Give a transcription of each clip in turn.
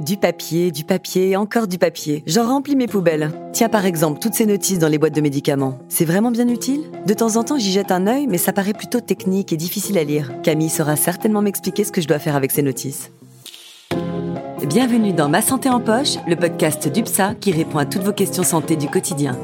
Du papier, du papier, encore du papier. J'en remplis mes poubelles. Tiens par exemple toutes ces notices dans les boîtes de médicaments. C'est vraiment bien utile? De temps en temps j'y jette un œil, mais ça paraît plutôt technique et difficile à lire. Camille saura certainement m'expliquer ce que je dois faire avec ces notices. Bienvenue dans Ma Santé en Poche, le podcast d'UPSA qui répond à toutes vos questions santé du quotidien.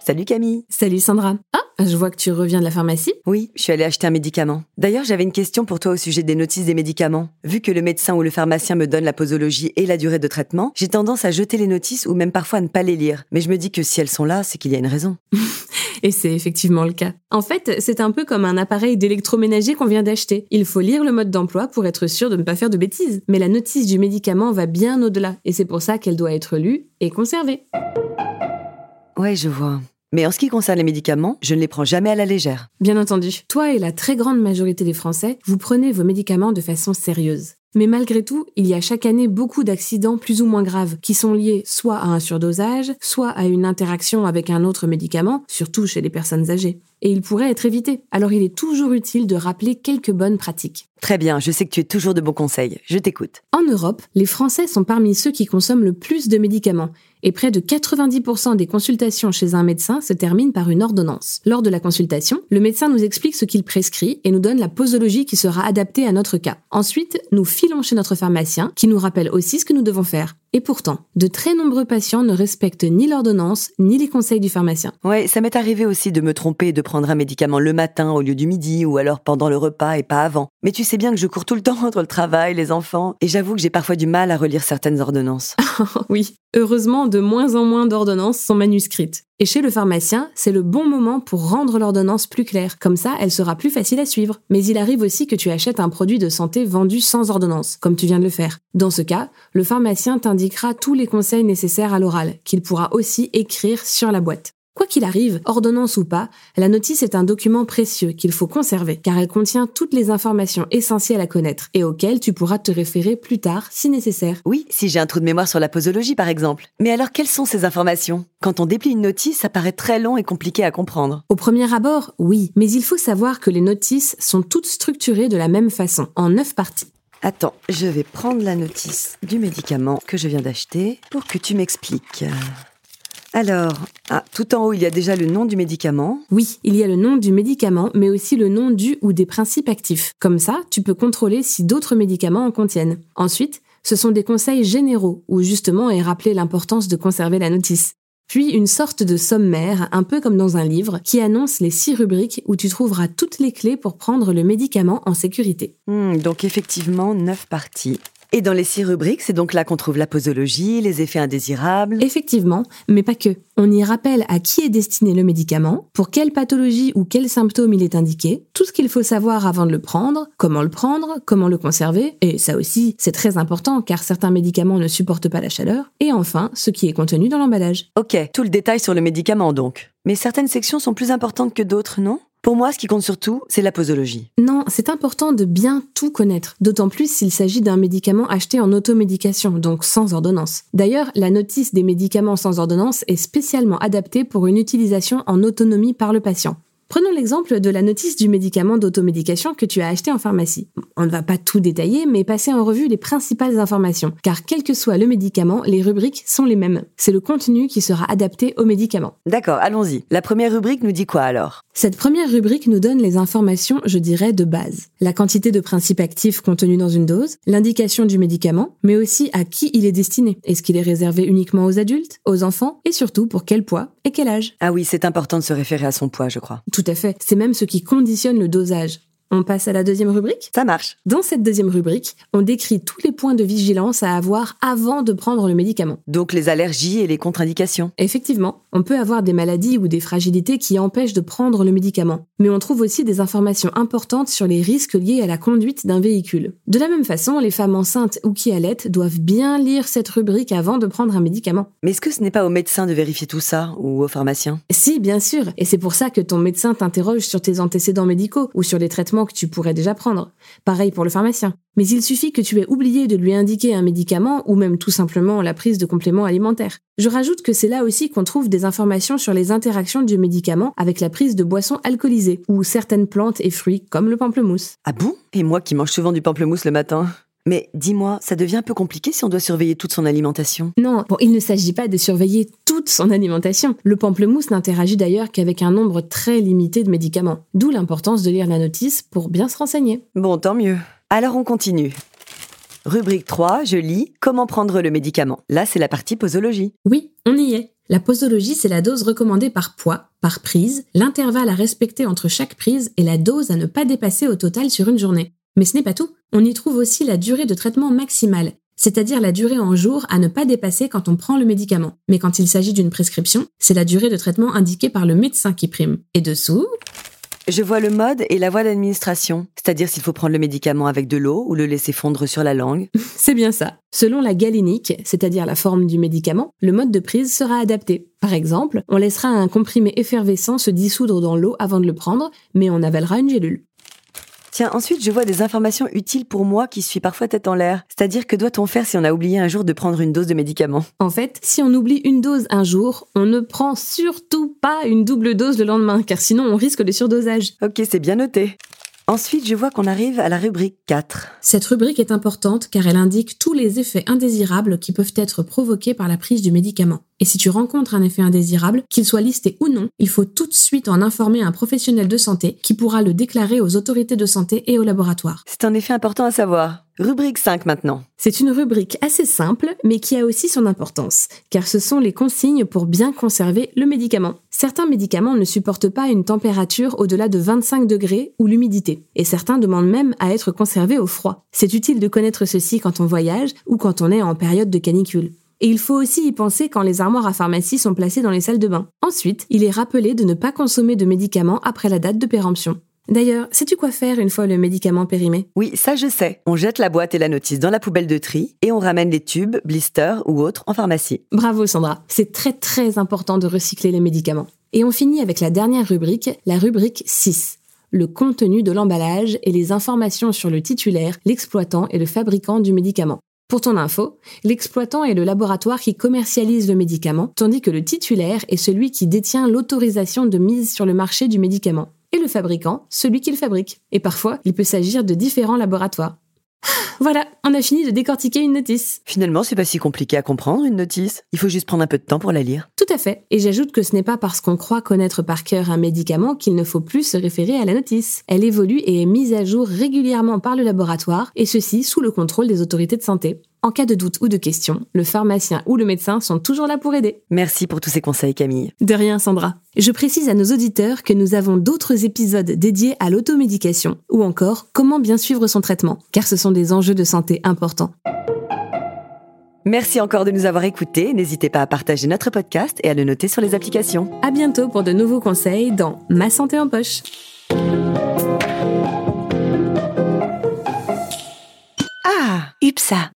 Salut Camille. Salut Sandra. Je vois que tu reviens de la pharmacie. Oui, je suis allée acheter un médicament. D'ailleurs, j'avais une question pour toi au sujet des notices des médicaments. Vu que le médecin ou le pharmacien me donne la posologie et la durée de traitement, j'ai tendance à jeter les notices ou même parfois à ne pas les lire. Mais je me dis que si elles sont là, c'est qu'il y a une raison. et c'est effectivement le cas. En fait, c'est un peu comme un appareil d'électroménager qu'on vient d'acheter. Il faut lire le mode d'emploi pour être sûr de ne pas faire de bêtises. Mais la notice du médicament va bien au-delà, et c'est pour ça qu'elle doit être lue et conservée. Ouais, je vois. Mais en ce qui concerne les médicaments, je ne les prends jamais à la légère. Bien entendu, toi et la très grande majorité des Français, vous prenez vos médicaments de façon sérieuse. Mais malgré tout, il y a chaque année beaucoup d'accidents plus ou moins graves qui sont liés soit à un surdosage, soit à une interaction avec un autre médicament, surtout chez les personnes âgées. Et ils pourraient être évités. Alors il est toujours utile de rappeler quelques bonnes pratiques. Très bien, je sais que tu es toujours de bons conseils. Je t'écoute. En Europe, les Français sont parmi ceux qui consomment le plus de médicaments et près de 90% des consultations chez un médecin se terminent par une ordonnance. Lors de la consultation, le médecin nous explique ce qu'il prescrit et nous donne la posologie qui sera adaptée à notre cas. Ensuite, nous filons chez notre pharmacien qui nous rappelle aussi ce que nous devons faire. Et pourtant, de très nombreux patients ne respectent ni l'ordonnance ni les conseils du pharmacien. Ouais, ça m'est arrivé aussi de me tromper et de prendre un médicament le matin au lieu du midi ou alors pendant le repas et pas avant. Mais tu sais bien que je cours tout le temps entre le travail, les enfants, et j'avoue que j'ai parfois du mal à relire certaines ordonnances. oui, heureusement, de moins en moins d'ordonnances sont manuscrites. Et chez le pharmacien, c'est le bon moment pour rendre l'ordonnance plus claire. Comme ça, elle sera plus facile à suivre. Mais il arrive aussi que tu achètes un produit de santé vendu sans ordonnance, comme tu viens de le faire. Dans ce cas, le pharmacien t'indiquera tous les conseils nécessaires à l'oral, qu'il pourra aussi écrire sur la boîte. Quoi qu'il arrive, ordonnance ou pas, la notice est un document précieux qu'il faut conserver car elle contient toutes les informations essentielles à connaître et auxquelles tu pourras te référer plus tard si nécessaire. Oui, si j'ai un trou de mémoire sur la posologie par exemple. Mais alors quelles sont ces informations? Quand on déplie une notice, ça paraît très long et compliqué à comprendre. Au premier abord, oui, mais il faut savoir que les notices sont toutes structurées de la même façon, en neuf parties. Attends, je vais prendre la notice du médicament que je viens d'acheter pour que tu m'expliques. Alors, ah, tout en haut, il y a déjà le nom du médicament. Oui, il y a le nom du médicament, mais aussi le nom du ou des principes actifs. Comme ça, tu peux contrôler si d'autres médicaments en contiennent. Ensuite, ce sont des conseils généraux, où justement est rappelé l'importance de conserver la notice. Puis une sorte de sommaire, un peu comme dans un livre, qui annonce les six rubriques où tu trouveras toutes les clés pour prendre le médicament en sécurité. Hmm, donc effectivement, neuf parties. Et dans les six rubriques, c'est donc là qu'on trouve la posologie, les effets indésirables. Effectivement, mais pas que. On y rappelle à qui est destiné le médicament, pour quelle pathologie ou quels symptômes il est indiqué, tout ce qu'il faut savoir avant de le prendre, comment le prendre, comment le conserver, et ça aussi, c'est très important car certains médicaments ne supportent pas la chaleur, et enfin, ce qui est contenu dans l'emballage. Ok, tout le détail sur le médicament donc. Mais certaines sections sont plus importantes que d'autres, non? Pour moi, ce qui compte surtout, c'est la posologie. Non, c'est important de bien tout connaître, d'autant plus s'il s'agit d'un médicament acheté en automédication, donc sans ordonnance. D'ailleurs, la notice des médicaments sans ordonnance est spécialement adaptée pour une utilisation en autonomie par le patient. Prenons l'exemple de la notice du médicament d'automédication que tu as acheté en pharmacie. On ne va pas tout détailler, mais passer en revue les principales informations, car quel que soit le médicament, les rubriques sont les mêmes. C'est le contenu qui sera adapté au médicament. D'accord, allons-y. La première rubrique nous dit quoi alors? Cette première rubrique nous donne les informations, je dirais, de base. La quantité de principes actifs contenus dans une dose, l'indication du médicament, mais aussi à qui il est destiné. Est-ce qu'il est réservé uniquement aux adultes, aux enfants, et surtout pour quel poids et quel âge? Ah oui, c'est important de se référer à son poids, je crois. Tout à fait. C'est même ce qui conditionne le dosage. On passe à la deuxième rubrique? Ça marche. Dans cette deuxième rubrique, on décrit tous les points de vigilance à avoir avant de prendre le médicament. Donc les allergies et les contre-indications. Effectivement, on peut avoir des maladies ou des fragilités qui empêchent de prendre le médicament. Mais on trouve aussi des informations importantes sur les risques liés à la conduite d'un véhicule. De la même façon, les femmes enceintes ou qui allaitent doivent bien lire cette rubrique avant de prendre un médicament. Mais est-ce que ce n'est pas au médecin de vérifier tout ça ou au pharmacien? Si, bien sûr. Et c'est pour ça que ton médecin t'interroge sur tes antécédents médicaux ou sur les traitements que tu pourrais déjà prendre. Pareil pour le pharmacien. Mais il suffit que tu aies oublié de lui indiquer un médicament ou même tout simplement la prise de compléments alimentaires. Je rajoute que c'est là aussi qu'on trouve des informations sur les interactions du médicament avec la prise de boissons alcoolisées ou certaines plantes et fruits comme le pamplemousse. Ah bon? Et moi qui mange souvent du pamplemousse le matin? Mais dis-moi, ça devient un peu compliqué si on doit surveiller toute son alimentation. Non, bon, il ne s'agit pas de surveiller toute son alimentation. Le pamplemousse n'interagit d'ailleurs qu'avec un nombre très limité de médicaments. D'où l'importance de lire la notice pour bien se renseigner. Bon, tant mieux. Alors on continue. Rubrique 3, je lis Comment prendre le médicament. Là, c'est la partie posologie. Oui, on y est. La posologie, c'est la dose recommandée par poids, par prise, l'intervalle à respecter entre chaque prise et la dose à ne pas dépasser au total sur une journée. Mais ce n'est pas tout. On y trouve aussi la durée de traitement maximale, c'est-à-dire la durée en jours à ne pas dépasser quand on prend le médicament. Mais quand il s'agit d'une prescription, c'est la durée de traitement indiquée par le médecin qui prime. Et dessous, Je vois le mode et la voie d'administration, c'est-à-dire s'il faut prendre le médicament avec de l'eau ou le laisser fondre sur la langue. c'est bien ça. Selon la galénique, c'est-à-dire la forme du médicament, le mode de prise sera adapté. Par exemple, on laissera un comprimé effervescent se dissoudre dans l'eau avant de le prendre, mais on avalera une gélule. Tiens, ensuite, je vois des informations utiles pour moi qui suis parfois tête en l'air. C'est-à-dire que doit-on faire si on a oublié un jour de prendre une dose de médicament En fait, si on oublie une dose un jour, on ne prend surtout pas une double dose le lendemain, car sinon on risque le surdosage. Ok, c'est bien noté. Ensuite, je vois qu'on arrive à la rubrique 4. Cette rubrique est importante car elle indique tous les effets indésirables qui peuvent être provoqués par la prise du médicament. Et si tu rencontres un effet indésirable, qu'il soit listé ou non, il faut tout de suite en informer un professionnel de santé qui pourra le déclarer aux autorités de santé et au laboratoire. C'est un effet important à savoir. Rubrique 5 maintenant. C'est une rubrique assez simple, mais qui a aussi son importance, car ce sont les consignes pour bien conserver le médicament. Certains médicaments ne supportent pas une température au-delà de 25 degrés ou l'humidité, et certains demandent même à être conservés au froid. C'est utile de connaître ceci quand on voyage ou quand on est en période de canicule. Et il faut aussi y penser quand les armoires à pharmacie sont placées dans les salles de bain. Ensuite, il est rappelé de ne pas consommer de médicaments après la date de péremption. D'ailleurs, sais-tu quoi faire une fois le médicament périmé? Oui, ça je sais. On jette la boîte et la notice dans la poubelle de tri et on ramène les tubes, blisters ou autres en pharmacie. Bravo Sandra, c'est très très important de recycler les médicaments. Et on finit avec la dernière rubrique, la rubrique 6 le contenu de l'emballage et les informations sur le titulaire, l'exploitant et le fabricant du médicament. Pour ton info, l'exploitant est le laboratoire qui commercialise le médicament, tandis que le titulaire est celui qui détient l'autorisation de mise sur le marché du médicament, et le fabricant, celui qui le fabrique. Et parfois, il peut s'agir de différents laboratoires. Voilà, on a fini de décortiquer une notice. Finalement, c'est pas si compliqué à comprendre une notice. Il faut juste prendre un peu de temps pour la lire. Tout à fait. Et j'ajoute que ce n'est pas parce qu'on croit connaître par cœur un médicament qu'il ne faut plus se référer à la notice. Elle évolue et est mise à jour régulièrement par le laboratoire, et ceci sous le contrôle des autorités de santé. En cas de doute ou de question, le pharmacien ou le médecin sont toujours là pour aider. Merci pour tous ces conseils, Camille. De rien, Sandra. Je précise à nos auditeurs que nous avons d'autres épisodes dédiés à l'automédication ou encore comment bien suivre son traitement, car ce sont des enjeux de santé importants. Merci encore de nous avoir écoutés. N'hésitez pas à partager notre podcast et à le noter sur les applications. À bientôt pour de nouveaux conseils dans Ma santé en poche. Ah, UPSA.